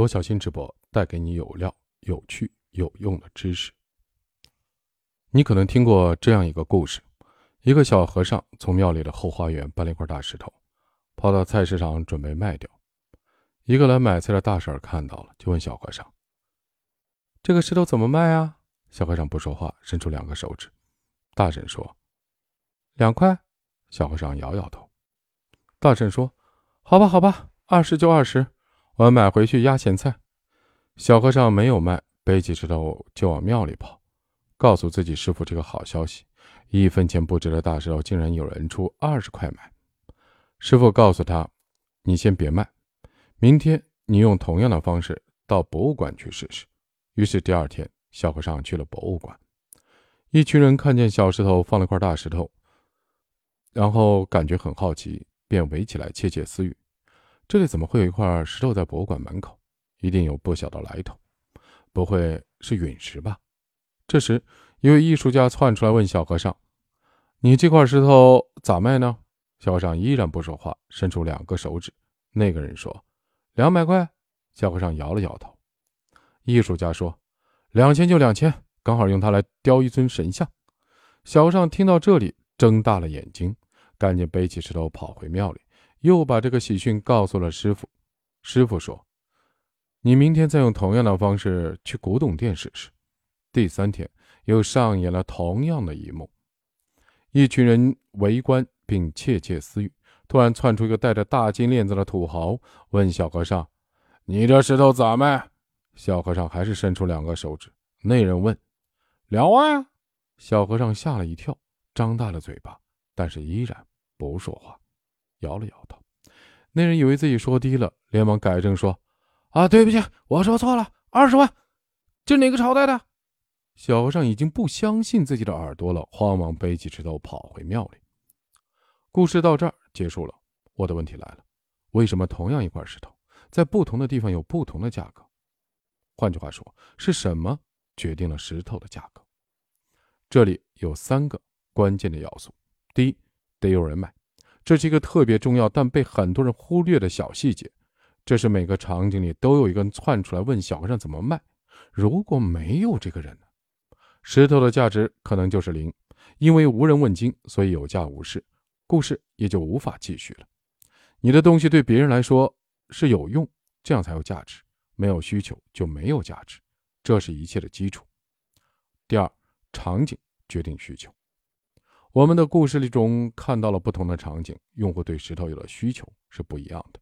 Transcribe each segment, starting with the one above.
罗小新直播带给你有料、有趣、有用的知识。你可能听过这样一个故事：一个小和尚从庙里的后花园搬了一块大石头，跑到菜市场准备卖掉。一个来买菜的大婶看到了，就问小和尚：“这个石头怎么卖啊？”小和尚不说话，伸出两个手指。大婶说：“两块。”小和尚摇摇头。大婶说：“好吧，好吧，二十就二十，我买回去压咸菜。”小和尚没有卖，背起石头就往庙里跑，告诉自己师傅这个好消息：一分钱不值的大石头，竟然有人出二十块买。师傅告诉他：“你先别卖，明天你用同样的方式到博物馆去试试。”于是第二天，小和尚去了博物馆。一群人看见小石头放了块大石头，然后感觉很好奇，便围起来窃窃私语：“这里怎么会有一块石头在博物馆门口？一定有不小的来头，不会是陨石吧？”这时，一位艺术家窜出来问小和尚：“你这块石头咋卖呢？”小和尚依然不说话，伸出两个手指。那个人说：“两百块。”小和尚摇了摇头。艺术家说：“两千就两千。”刚好用它来雕一尊神像。小和尚听到这里，睁大了眼睛，赶紧背起石头跑回庙里，又把这个喜讯告诉了师傅。师傅说：“你明天再用同样的方式去古董店试试。”第三天，又上演了同样的一幕。一群人围观并窃窃私语。突然窜出一个戴着大金链子的土豪，问小和尚：“你这石头咋卖？”小和尚还是伸出两个手指。那人问。两万，小和尚吓了一跳，张大了嘴巴，但是依然不说话，摇了摇头。那人以为自己说低了，连忙改正说：“啊，对不起，我说错了，二十万。这哪个朝代的？”小和尚已经不相信自己的耳朵了，慌忙背起石头跑回庙里。故事到这儿结束了。我的问题来了：为什么同样一块石头，在不同的地方有不同的价格？换句话说，是什么？决定了石头的价格。这里有三个关键的要素：第一，得有人买，这是一个特别重要但被很多人忽略的小细节。这是每个场景里都有一个人窜出来问小和尚怎么卖。如果没有这个人呢，石头的价值可能就是零，因为无人问津，所以有价无市，故事也就无法继续了。你的东西对别人来说是有用，这样才有价值；没有需求就没有价值。这是一切的基础。第二，场景决定需求。我们的故事里中看到了不同的场景，用户对石头有了需求是不一样的。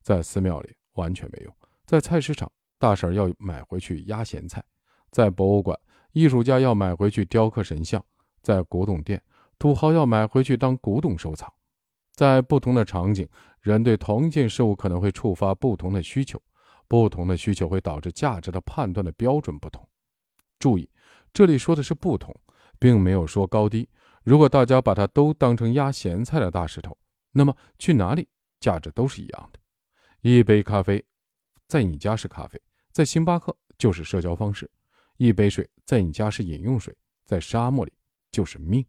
在寺庙里完全没有，在菜市场大婶要买回去压咸菜，在博物馆艺术家要买回去雕刻神像，在古董店土豪要买回去当古董收藏。在不同的场景，人对同一件事物可能会触发不同的需求。不同的需求会导致价值的判断的标准不同。注意，这里说的是不同，并没有说高低。如果大家把它都当成压咸菜的大石头，那么去哪里价值都是一样的。一杯咖啡，在你家是咖啡，在星巴克就是社交方式；一杯水，在你家是饮用水，在沙漠里就是命。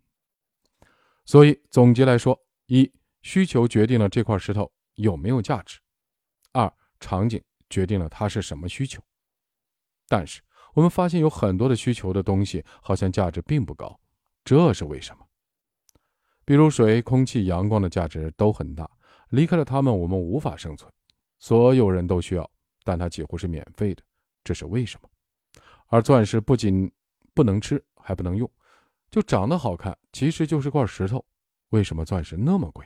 所以总结来说：一、需求决定了这块石头有没有价值；二、场景。决定了它是什么需求，但是我们发现有很多的需求的东西好像价值并不高，这是为什么？比如水、空气、阳光的价值都很大，离开了它们我们无法生存，所有人都需要，但它几乎是免费的，这是为什么？而钻石不仅不能吃，还不能用，就长得好看，其实就是块石头，为什么钻石那么贵？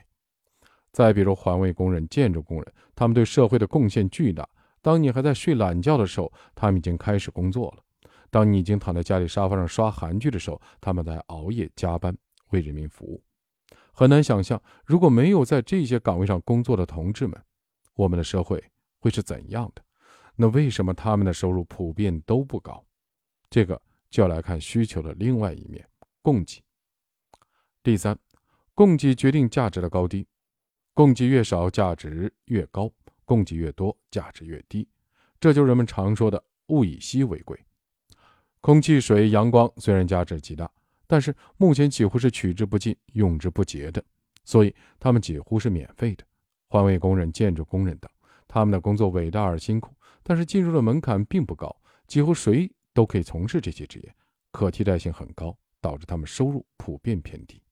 再比如环卫工人、建筑工人，他们对社会的贡献巨大。当你还在睡懒觉的时候，他们已经开始工作了；当你已经躺在家里沙发上刷韩剧的时候，他们在熬夜加班为人民服务。很难想象，如果没有在这些岗位上工作的同志们，我们的社会会是怎样的？那为什么他们的收入普遍都不高？这个就要来看需求的另外一面——供给。第三，供给决定价值的高低，供给越少，价值越高。供给越多，价值越低，这就是人们常说的“物以稀为贵”。空气、水、阳光虽然价值极大，但是目前几乎是取之不尽、用之不竭的，所以他们几乎是免费的。环卫工人、建筑工人等，他们的工作伟大而辛苦，但是进入的门槛并不高，几乎谁都可以从事这些职业，可替代性很高，导致他们收入普遍偏低。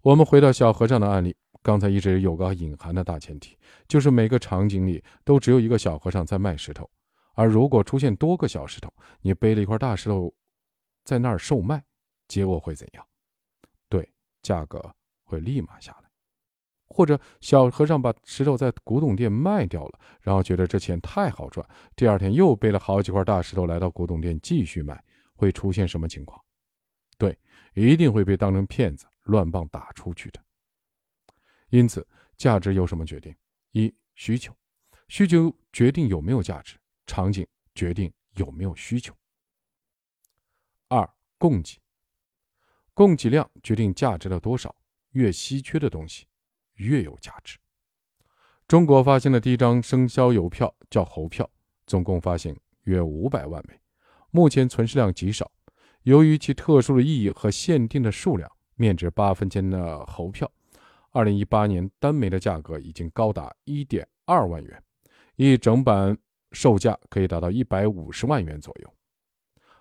我们回到小和尚的案例，刚才一直有个隐含的大前提，就是每个场景里都只有一个小和尚在卖石头，而如果出现多个小石头，你背了一块大石头在那儿售卖，结果会怎样？对，价格会立马下来。或者小和尚把石头在古董店卖掉了，然后觉得这钱太好赚，第二天又背了好几块大石头来到古董店继续卖，会出现什么情况？对，一定会被当成骗子乱棒打出去的。因此，价值由什么决定？一、需求，需求决定有没有价值；场景决定有没有需求。二、供给，供给量决定价值的多少，越稀缺的东西。越有价值。中国发行的第一张生肖邮票叫猴票，总共发行约五百万枚，目前存世量极少。由于其特殊的意义和限定的数量，面值八分钱的猴票，二零一八年单枚的价格已经高达一点二万元，一整版售价可以达到一百五十万元左右。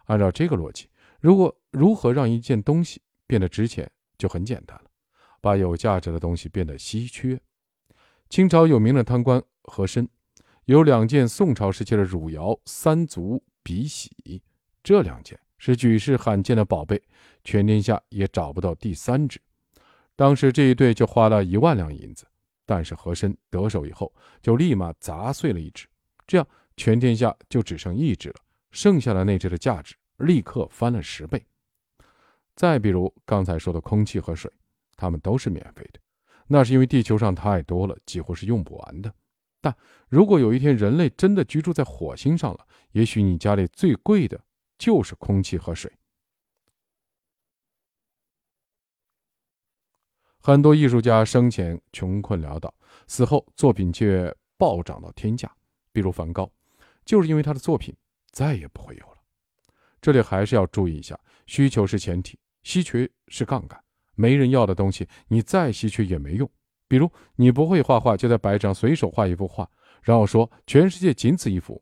按照这个逻辑，如果如何让一件东西变得值钱，就很简单了。把有价值的东西变得稀缺。清朝有名的贪官和珅有两件宋朝时期的汝窑三足笔洗，这两件是举世罕见的宝贝，全天下也找不到第三只。当时这一对就花了一万两银子，但是和珅得手以后就立马砸碎了一只，这样全天下就只剩一只了，剩下的那只的价值立刻翻了十倍。再比如刚才说的空气和水。它们都是免费的，那是因为地球上太多了，几乎是用不完的。但如果有一天人类真的居住在火星上了，也许你家里最贵的就是空气和水。很多艺术家生前穷困潦倒，死后作品却暴涨到天价，比如梵高，就是因为他的作品再也不会有了。这里还是要注意一下，需求是前提，稀缺是杠杆。没人要的东西，你再稀缺也没用。比如你不会画画，就在白纸上随手画一幅画，然后说全世界仅此一幅，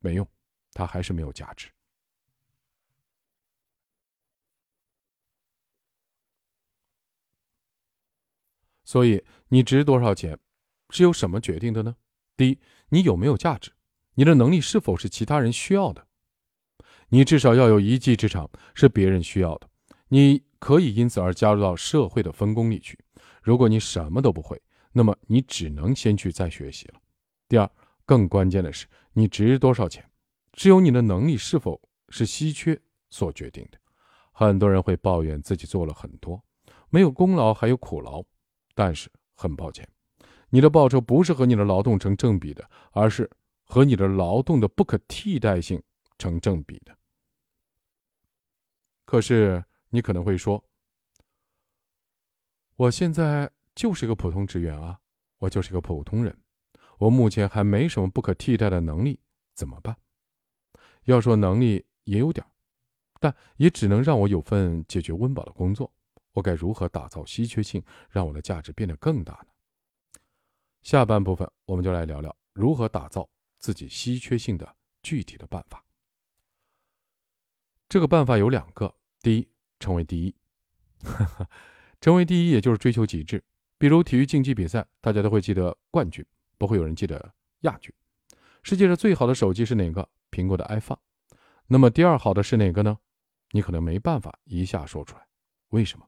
没用，它还是没有价值。所以你值多少钱，是由什么决定的呢？第一，你有没有价值？你的能力是否是其他人需要的？你至少要有一技之长，是别人需要的。你。可以因此而加入到社会的分工里去。如果你什么都不会，那么你只能先去再学习了。第二，更关键的是，你值多少钱，是由你的能力是否是稀缺所决定的。很多人会抱怨自己做了很多，没有功劳还有苦劳，但是很抱歉，你的报酬不是和你的劳动成正比的，而是和你的劳动的不可替代性成正比的。可是。你可能会说：“我现在就是个普通职员啊，我就是个普通人，我目前还没什么不可替代的能力，怎么办？”要说能力也有点，但也只能让我有份解决温饱的工作。我该如何打造稀缺性，让我的价值变得更大呢？下半部分我们就来聊聊如何打造自己稀缺性的具体的办法。这个办法有两个，第一。成为第一，成为第一，也就是追求极致。比如体育竞技比赛，大家都会记得冠军，不会有人记得亚军。世界上最好的手机是哪个？苹果的 iPhone。那么第二好的是哪个呢？你可能没办法一下说出来。为什么？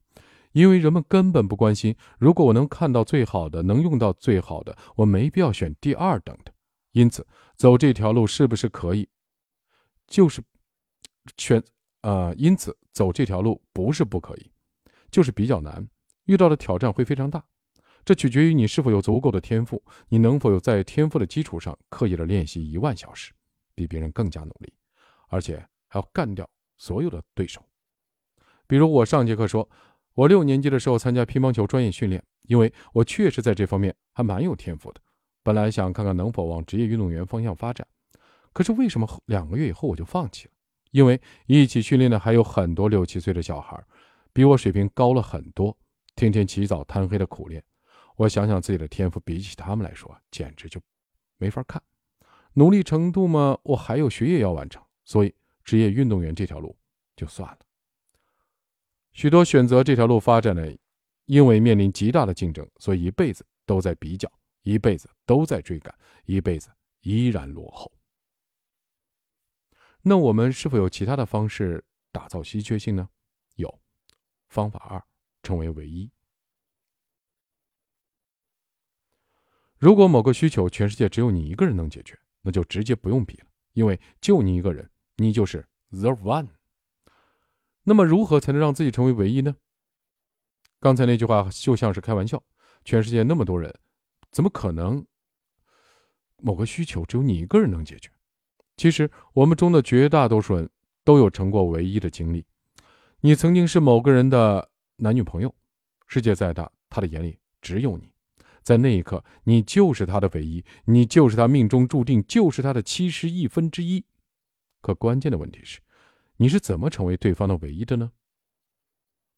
因为人们根本不关心。如果我能看到最好的，能用到最好的，我没必要选第二等的。因此，走这条路是不是可以？就是选。呃，因此走这条路不是不可以，就是比较难，遇到的挑战会非常大。这取决于你是否有足够的天赋，你能否有在天赋的基础上刻意的练习一万小时，比别人更加努力，而且还要干掉所有的对手。比如我上节课说，我六年级的时候参加乒乓球专业训练，因为我确实在这方面还蛮有天赋的。本来想看看能否往职业运动员方向发展，可是为什么两个月以后我就放弃了？因为一起训练的还有很多六七岁的小孩，比我水平高了很多，天天起早贪黑的苦练。我想想自己的天赋，比起他们来说，简直就没法看。努力程度嘛，我还有学业要完成，所以职业运动员这条路就算了。许多选择这条路发展的，因为面临极大的竞争，所以一辈子都在比较，一辈子都在追赶，一辈子依然落后。那我们是否有其他的方式打造稀缺性呢？有，方法二，成为唯一。如果某个需求全世界只有你一个人能解决，那就直接不用比了，因为就你一个人，你就是 the one。那么如何才能让自己成为唯一呢？刚才那句话就像是开玩笑，全世界那么多人，怎么可能某个需求只有你一个人能解决？其实我们中的绝大多数人都有成过唯一的经历。你曾经是某个人的男女朋友，世界再大，他的眼里只有你。在那一刻，你就是他的唯一，你就是他命中注定，就是他的七十亿分之一。可关键的问题是，你是怎么成为对方的唯一的呢？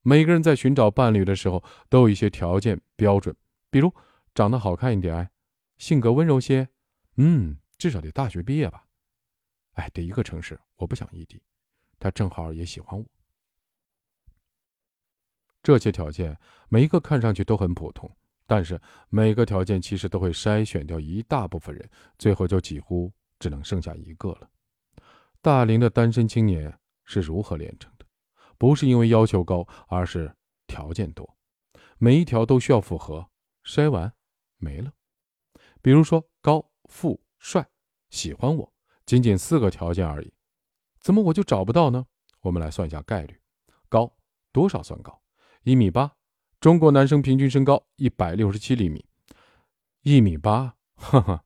每个人在寻找伴侣的时候，都有一些条件标准，比如长得好看一点，性格温柔些，嗯，至少得大学毕业吧。哎，得一个城市，我不想异地，他正好也喜欢我。这些条件每一个看上去都很普通。但是每个条件其实都会筛选掉一大部分人，最后就几乎只能剩下一个了。大龄的单身青年是如何炼成的？不是因为要求高，而是条件多，每一条都需要符合，筛完没了。比如说高、富、帅、喜欢我，仅仅四个条件而已，怎么我就找不到呢？我们来算一下概率：高多少算高？一米八。中国男生平均身高一百六十七厘米，一米八，哈哈，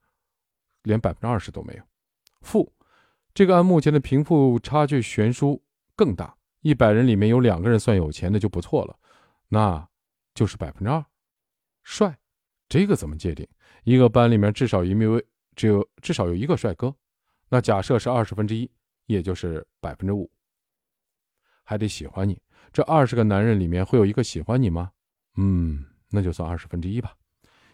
连百分之二十都没有。富，这个按目前的贫富差距悬殊更大，一百人里面有两个人算有钱的就不错了，那就是百分之二。帅，这个怎么界定？一个班里面至少一位，只有至少有一个帅哥，那假设是二十分之一，也就是百分之五。还得喜欢你，这二十个男人里面会有一个喜欢你吗？嗯，那就算二十分之一吧，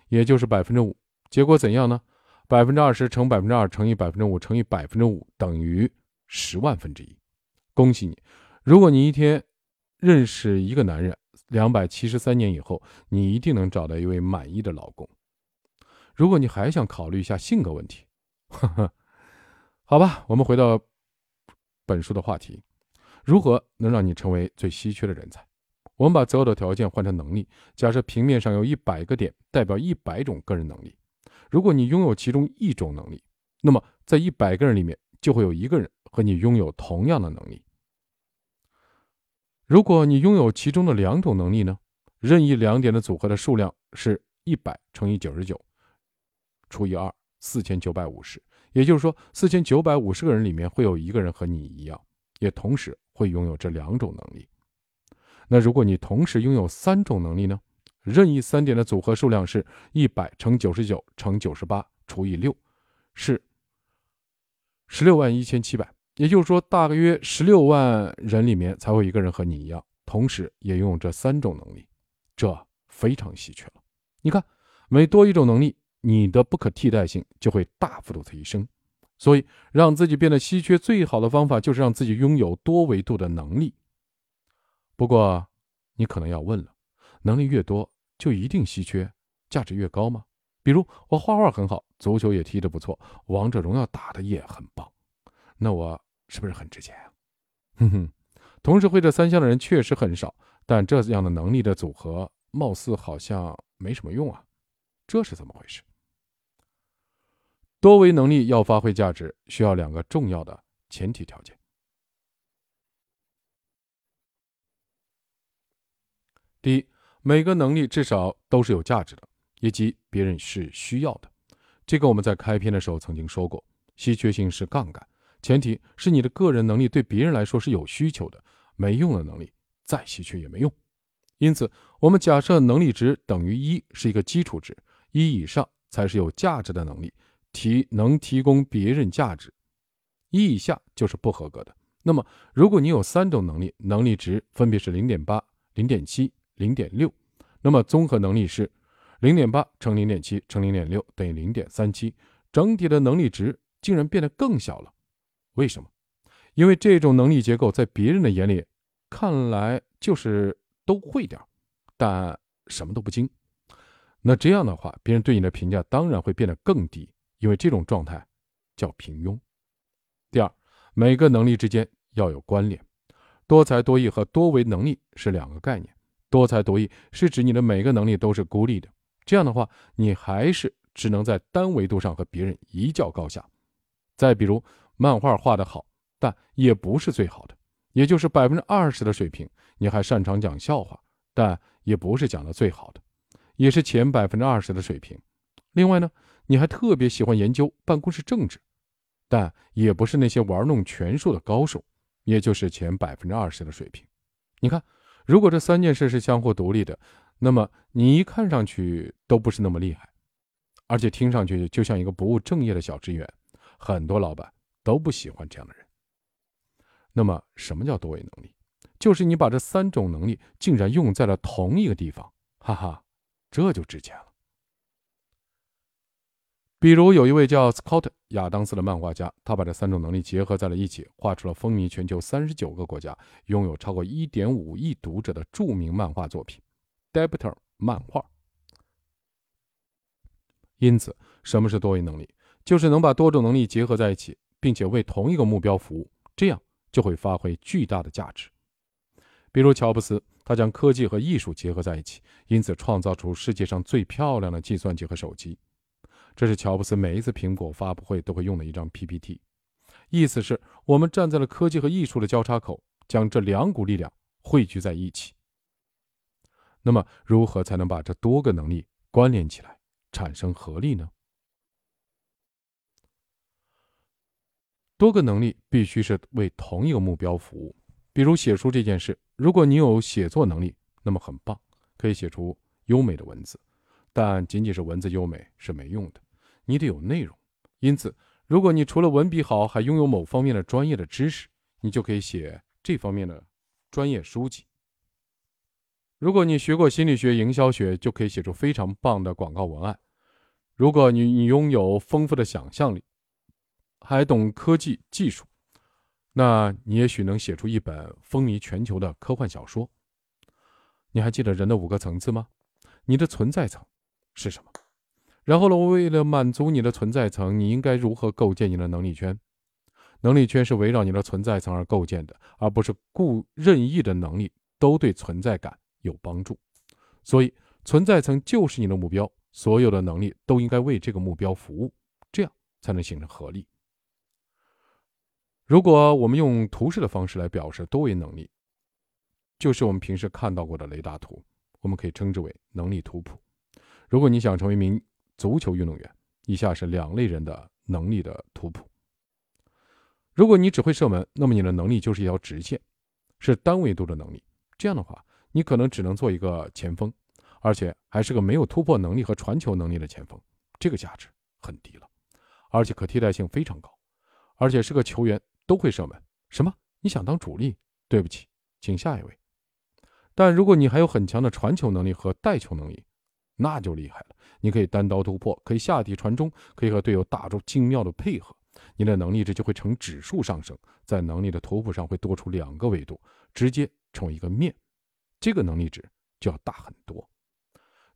也就是百分之五。结果怎样呢？百分之二十乘百分之二乘以百分之五乘以百分之五等于十万分之一。恭喜你！如果你一天认识一个男人，两百七十三年以后，你一定能找到一位满意的老公。如果你还想考虑一下性格问题，呵呵，好吧，我们回到本书的话题：如何能让你成为最稀缺的人才？我们把择偶的条件换成能力。假设平面上有一百个点，代表一百种个人能力。如果你拥有其中一种能力，那么在一百个人里面就会有一个人和你拥有同样的能力。如果你拥有其中的两种能力呢？任意两点的组合的数量是一百乘以九十九除以二，四千九百五十。也就是说，四千九百五十个人里面会有一个人和你一样，也同时会拥有这两种能力。那如果你同时拥有三种能力呢？任意三点的组合数量是一百乘九十九乘九十八除以六，是十六万一千七百。也就是说，大约十六万人里面才会一个人和你一样，同时也拥有这三种能力，这非常稀缺了。你看，每多一种能力，你的不可替代性就会大幅度提升。所以，让自己变得稀缺最好的方法就是让自己拥有多维度的能力。不过，你可能要问了：能力越多，就一定稀缺，价值越高吗？比如我画画很好，足球也踢得不错，王者荣耀打的也很棒，那我是不是很值钱啊？哼哼，同时会这三项的人确实很少，但这样的能力的组合，貌似好像没什么用啊，这是怎么回事？多维能力要发挥价值，需要两个重要的前提条件。第一，每个能力至少都是有价值的，以及别人是需要的。这个我们在开篇的时候曾经说过。稀缺性是杠杆，前提是你的个人能力对别人来说是有需求的。没用的能力再稀缺也没用。因此，我们假设能力值等于一是一个基础值，一以上才是有价值的能力，提能提供别人价值，一以下就是不合格的。那么，如果你有三种能力，能力值分别是零点八、零点七。零点六，那么综合能力是零点八乘零点七乘零点六等于零点三七，整体的能力值竟然变得更小了。为什么？因为这种能力结构在别人的眼里看来就是都会点但什么都不精。那这样的话，别人对你的评价当然会变得更低，因为这种状态叫平庸。第二，每个能力之间要有关联。多才多艺和多维能力是两个概念。多才多艺是指你的每个能力都是孤立的，这样的话，你还是只能在单维度上和别人一较高下。再比如，漫画画得好，但也不是最好的，也就是百分之二十的水平。你还擅长讲笑话，但也不是讲的最好的。也是前百分之二十的水平。另外呢，你还特别喜欢研究办公室政治，但也不是那些玩弄权术的高手，也就是前百分之二十的水平。你看，如果这三件事是相互独立的，那么你一看上去都不是那么厉害，而且听上去就像一个不务正业的小职员，很多老板都不喜欢这样的人。那么，什么叫多维能力？就是你把这三种能力竟然用在了同一个地方，哈哈。这就值钱了。比如有一位叫斯科特·亚当斯的漫画家，他把这三种能力结合在了一起，画出了风靡全球三十九个国家、拥有超过一点五亿读者的著名漫画作品《Debtor》漫画。因此，什么是多维能力？就是能把多种能力结合在一起，并且为同一个目标服务，这样就会发挥巨大的价值。比如乔布斯。他将科技和艺术结合在一起，因此创造出世界上最漂亮的计算机和手机。这是乔布斯每一次苹果发布会都会用的一张 PPT，意思是我们站在了科技和艺术的交叉口，将这两股力量汇聚在一起。那么，如何才能把这多个能力关联起来，产生合力呢？多个能力必须是为同一个目标服务。比如写书这件事，如果你有写作能力，那么很棒，可以写出优美的文字。但仅仅是文字优美是没用的，你得有内容。因此，如果你除了文笔好，还拥有某方面的专业的知识，你就可以写这方面的专业书籍。如果你学过心理学、营销学，就可以写出非常棒的广告文案。如果你你拥有丰富的想象力，还懂科技技术。那你也许能写出一本风靡全球的科幻小说。你还记得人的五个层次吗？你的存在层是什么？然后呢？为了满足你的存在层，你应该如何构建你的能力圈？能力圈是围绕你的存在层而构建的，而不是故任意的能力都对存在感有帮助。所以，存在层就是你的目标，所有的能力都应该为这个目标服务，这样才能形成合力。如果我们用图示的方式来表示多维能力，就是我们平时看到过的雷达图，我们可以称之为能力图谱。如果你想成为一名足球运动员，以下是两类人的能力的图谱。如果你只会射门，那么你的能力就是一条直线，是单维度的能力。这样的话，你可能只能做一个前锋，而且还是个没有突破能力和传球能力的前锋，这个价值很低了，而且可替代性非常高，而且是个球员。都会射门？什么？你想当主力？对不起，请下一位。但如果你还有很强的传球能力和带球能力，那就厉害了。你可以单刀突破，可以下底传中，可以和队友打出精妙的配合。你的能力值就会呈指数上升，在能力的图谱上会多出两个维度，直接成为一个面，这个能力值就要大很多。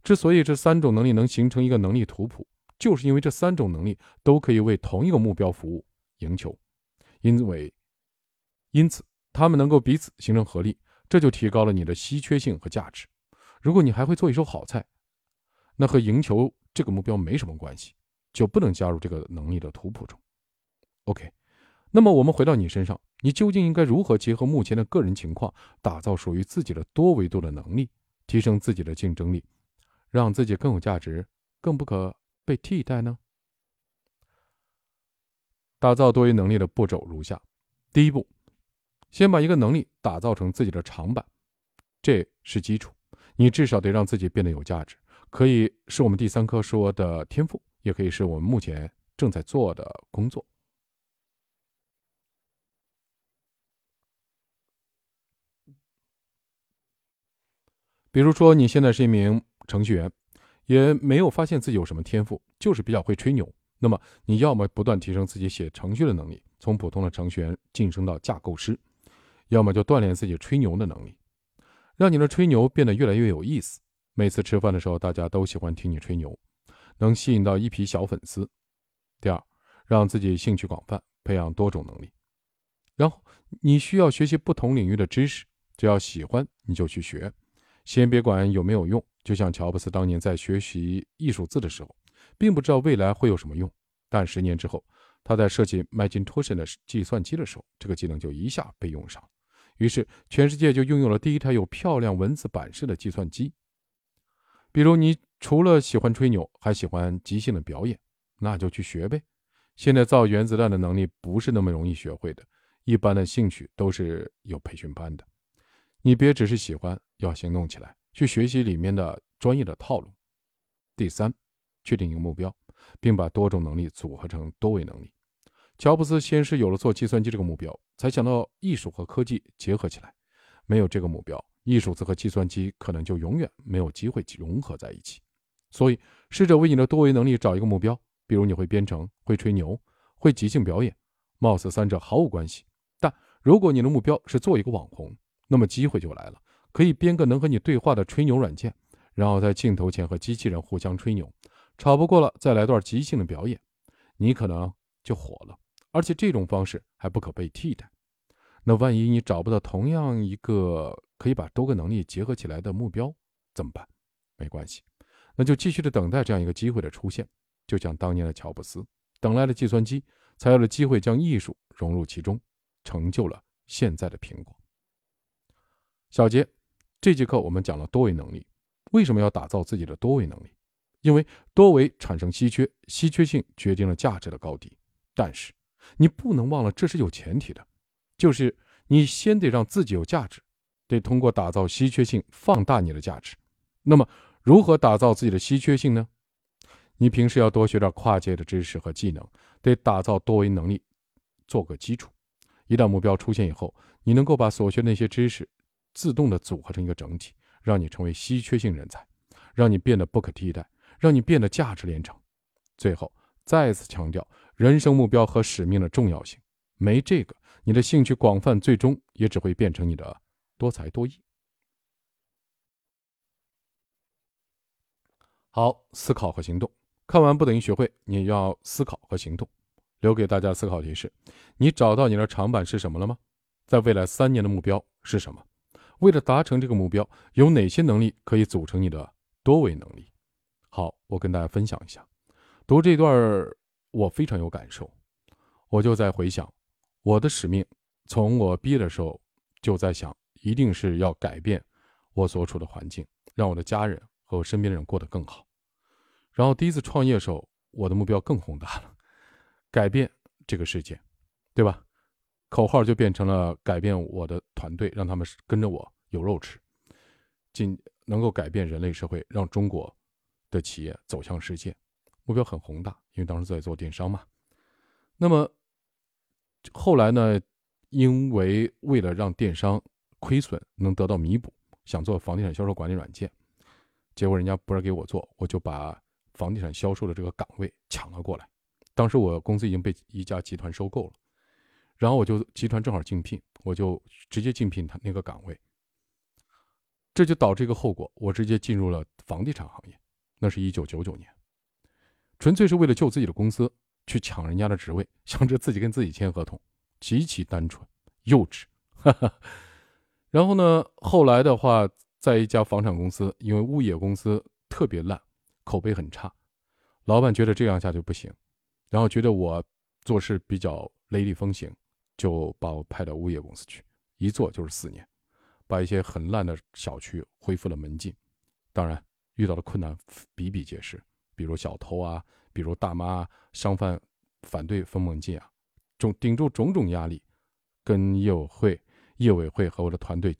之所以这三种能力能形成一个能力图谱，就是因为这三种能力都可以为同一个目标服务，赢球。因为，因此，他们能够彼此形成合力，这就提高了你的稀缺性和价值。如果你还会做一手好菜，那和赢球这个目标没什么关系，就不能加入这个能力的图谱中。OK，那么我们回到你身上，你究竟应该如何结合目前的个人情况，打造属于自己的多维度的能力，提升自己的竞争力，让自己更有价值，更不可被替代呢？打造多维能力的步骤如下：第一步，先把一个能力打造成自己的长板，这是基础。你至少得让自己变得有价值，可以是我们第三课说的天赋，也可以是我们目前正在做的工作。比如说，你现在是一名程序员，也没有发现自己有什么天赋，就是比较会吹牛。那么你要么不断提升自己写程序的能力，从普通的程序员晋升到架构师，要么就锻炼自己吹牛的能力，让你的吹牛变得越来越有意思。每次吃饭的时候，大家都喜欢听你吹牛，能吸引到一批小粉丝。第二，让自己兴趣广泛，培养多种能力。然后你需要学习不同领域的知识，只要喜欢你就去学，先别管有没有用。就像乔布斯当年在学习艺术字的时候。并不知道未来会有什么用，但十年之后，他在设计麦金托什的计算机的时候，这个技能就一下被用上，于是全世界就拥有了第一台有漂亮文字版式的计算机。比如，你除了喜欢吹牛，还喜欢即兴的表演，那就去学呗。现在造原子弹的能力不是那么容易学会的，一般的兴趣都是有培训班的。你别只是喜欢，要行动起来，去学习里面的专业的套路。第三。确定一个目标，并把多种能力组合成多维能力。乔布斯先是有了做计算机这个目标，才想到艺术和科技结合起来。没有这个目标，艺术字和计算机可能就永远没有机会融合在一起。所以，试着为你的多维能力找一个目标，比如你会编程、会吹牛、会即兴表演，貌似三者毫无关系。但如果你的目标是做一个网红，那么机会就来了，可以编个能和你对话的吹牛软件，然后在镜头前和机器人互相吹牛。吵不过了，再来段即兴的表演，你可能就火了。而且这种方式还不可被替代。那万一你找不到同样一个可以把多个能力结合起来的目标，怎么办？没关系，那就继续的等待这样一个机会的出现。就像当年的乔布斯，等来了计算机，才有了机会将艺术融入其中，成就了现在的苹果。小杰，这节课我们讲了多维能力，为什么要打造自己的多维能力？因为多维产生稀缺，稀缺性决定了价值的高低。但是，你不能忘了，这是有前提的，就是你先得让自己有价值，得通过打造稀缺性放大你的价值。那么，如何打造自己的稀缺性呢？你平时要多学点跨界的知识和技能，得打造多维能力做个基础。一旦目标出现以后，你能够把所学那些知识自动的组合成一个整体，让你成为稀缺性人才，让你变得不可替代。让你变得价值连城。最后再次强调人生目标和使命的重要性。没这个，你的兴趣广泛，最终也只会变成你的多才多艺。好，思考和行动。看完不等于学会，你要思考和行动。留给大家思考提示：你找到你的长板是什么了吗？在未来三年的目标是什么？为了达成这个目标，有哪些能力可以组成你的多维能力？好，我跟大家分享一下，读这段我非常有感受，我就在回想我的使命。从我毕业的时候就在想，一定是要改变我所处的环境，让我的家人和我身边的人过得更好。然后第一次创业的时候，我的目标更宏大了，改变这个世界，对吧？口号就变成了改变我的团队，让他们跟着我有肉吃，尽能够改变人类社会，让中国。的企业走向世界，目标很宏大，因为当时在做电商嘛。那么后来呢？因为为了让电商亏损能得到弥补，想做房地产销售管理软件，结果人家不是给我做，我就把房地产销售的这个岗位抢了过来。当时我公司已经被一家集团收购了，然后我就集团正好竞聘，我就直接竞聘他那个岗位。这就导致一个后果，我直接进入了房地产行业。那是一九九九年，纯粹是为了救自己的公司去抢人家的职位，想着自己跟自己签合同，极其单纯幼稚。然后呢，后来的话，在一家房产公司，因为物业公司特别烂，口碑很差，老板觉得这样下去不行，然后觉得我做事比较雷厉风行，就把我派到物业公司去，一做就是四年，把一些很烂的小区恢复了门禁，当然。遇到的困难比比皆是，比如小偷啊，比如大妈、商贩反对封门禁啊，种顶住种种压力，跟业委会、业委会和我的团队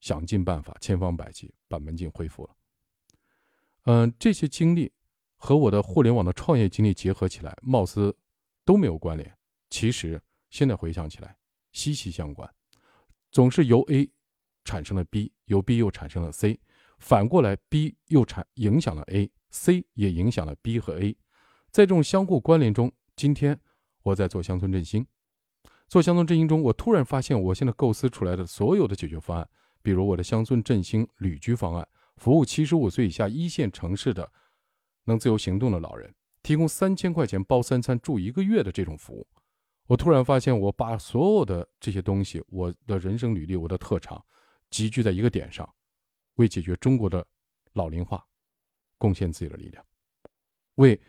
想尽办法，千方百计把门禁恢复了。嗯，这些经历和我的互联网的创业经历结合起来，貌似都没有关联，其实现在回想起来息息相关，总是由 A 产生了 B，由 B 又产生了 C。反过来，B 又产影响了 A，C 也影响了 B 和 A，在这种相互关联中，今天我在做乡村振兴，做乡村振兴中，我突然发现，我现在构思出来的所有的解决方案，比如我的乡村振兴旅居方案，服务七十五岁以下一线城市的能自由行动的老人，提供三千块钱包三餐住一个月的这种服务。我突然发现，我把所有的这些东西，我的人生履历，我的特长，集聚在一个点上，为解决中国的老龄化，贡献自己的力量，为。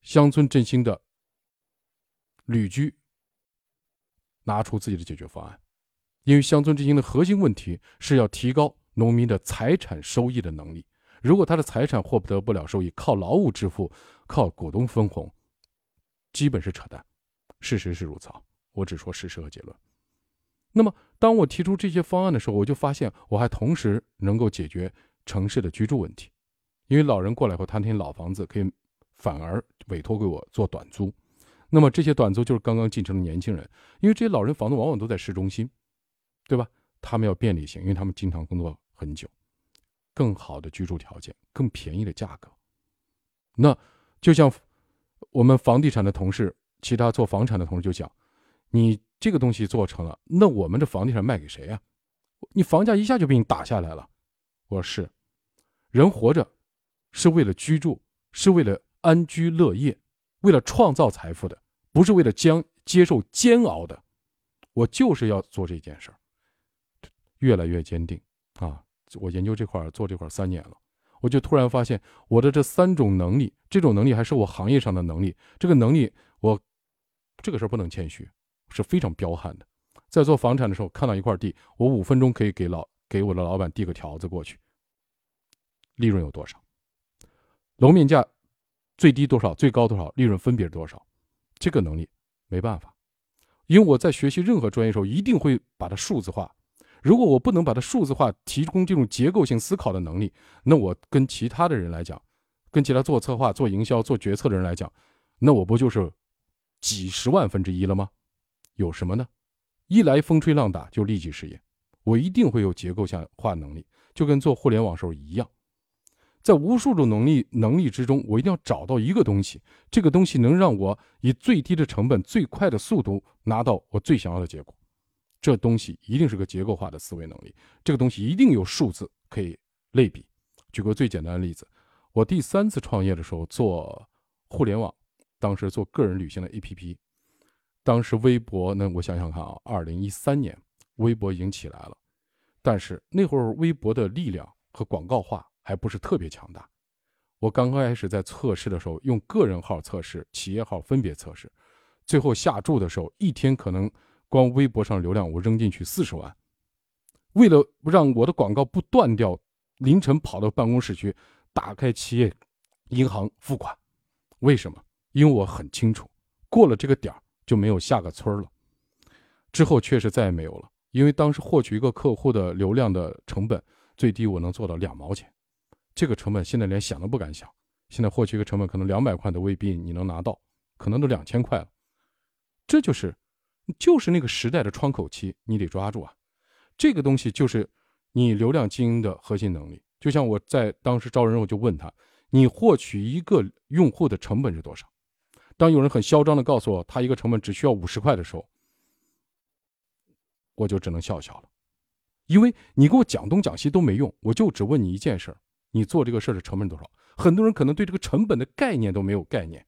乡村振兴的旅居，拿出自己的解决方案，因为乡村振兴的核心问题是要提高农民的财产收益的能力。如果他的财产获得不了收益，靠劳务致富，靠股东分红，基本是扯淡。事实是如此，我只说事实和结论。那么，当我提出这些方案的时候，我就发现我还同时能够解决城市的居住问题，因为老人过来后，他那老房子可以。反而委托给我做短租，那么这些短租就是刚刚进城的年轻人，因为这些老人房子往往都在市中心，对吧？他们要便利性，因为他们经常工作很久，更好的居住条件，更便宜的价格。那就像我们房地产的同事，其他做房产的同事就讲，你这个东西做成了，那我们的房地产卖给谁呀？你房价一下就被你打下来了。我说是，人活着是为了居住，是为了。安居乐业，为了创造财富的，不是为了将接受煎熬的。我就是要做这件事儿，越来越坚定啊！我研究这块儿，做这块儿三年了，我就突然发现，我的这三种能力，这种能力还是我行业上的能力。这个能力，我这个事儿不能谦虚，是非常彪悍的。在做房产的时候，看到一块地，我五分钟可以给老给我的老板递个条子过去，利润有多少？楼面价。最低多少，最高多少，利润分别是多少？这个能力没办法，因为我在学习任何专业的时候，一定会把它数字化。如果我不能把它数字化，提供这种结构性思考的能力，那我跟其他的人来讲，跟其他做策划、做营销、做决策的人来讲，那我不就是几十万分之一了吗？有什么呢？一来风吹浪打就立即失业，我一定会有结构化能力，就跟做互联网时候一样。在无数种能力能力之中，我一定要找到一个东西，这个东西能让我以最低的成本、最快的速度拿到我最想要的结果。这东西一定是个结构化的思维能力，这个东西一定有数字可以类比。举个最简单的例子，我第三次创业的时候做互联网，当时做个人旅行的 APP，当时微博呢，我想想看啊，二零一三年微博已经起来了，但是那会儿微博的力量和广告化。还不是特别强大。我刚开始在测试的时候，用个人号测试、企业号分别测试，最后下注的时候，一天可能光微博上流量我扔进去四十万。为了让我的广告不断掉，凌晨跑到办公室去打开企业银行付款。为什么？因为我很清楚，过了这个点儿就没有下个村了。之后确实再也没有了，因为当时获取一个客户的流量的成本最低我能做到两毛钱。这个成本现在连想都不敢想，现在获取一个成本可能两百块都未必你能拿到，可能都两千块了。这就是，就是那个时代的窗口期，你得抓住啊！这个东西就是你流量经营的核心能力。就像我在当时招人，我就问他：你获取一个用户的成本是多少？当有人很嚣张的告诉我他一个成本只需要五十块的时候，我就只能笑笑了，因为你给我讲东讲西都没用，我就只问你一件事儿。你做这个事儿的成本多少？很多人可能对这个成本的概念都没有概念。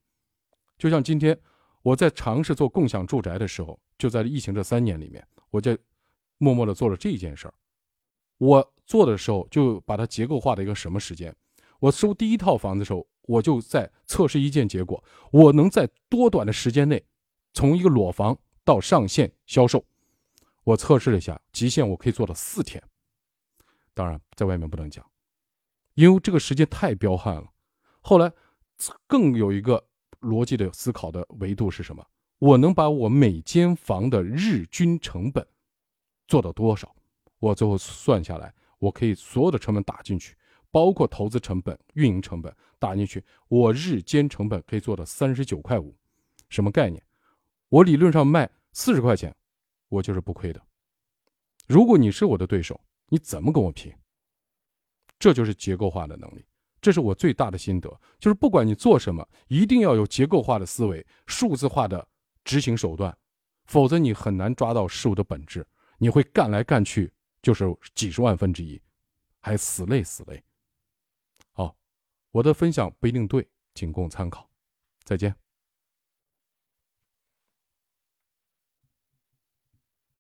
就像今天我在尝试做共享住宅的时候，就在疫情这三年里面，我就默默的做了这件事儿。我做的时候就把它结构化的一个什么时间？我收第一套房子的时候，我就在测试一件结果：我能在多短的时间内从一个裸房到上线销售。我测试了一下，极限我可以做到四天。当然，在外面不能讲。因为这个时间太彪悍了，后来更有一个逻辑的思考的维度是什么？我能把我每间房的日均成本做到多少？我最后算下来，我可以所有的成本打进去，包括投资成本、运营成本打进去，我日间成本可以做到三十九块五，什么概念？我理论上卖四十块钱，我就是不亏的。如果你是我的对手，你怎么跟我拼？这就是结构化的能力，这是我最大的心得，就是不管你做什么，一定要有结构化的思维、数字化的执行手段，否则你很难抓到事物的本质，你会干来干去就是几十万分之一，还死累死累。好，我的分享不一定对，仅供参考，再见。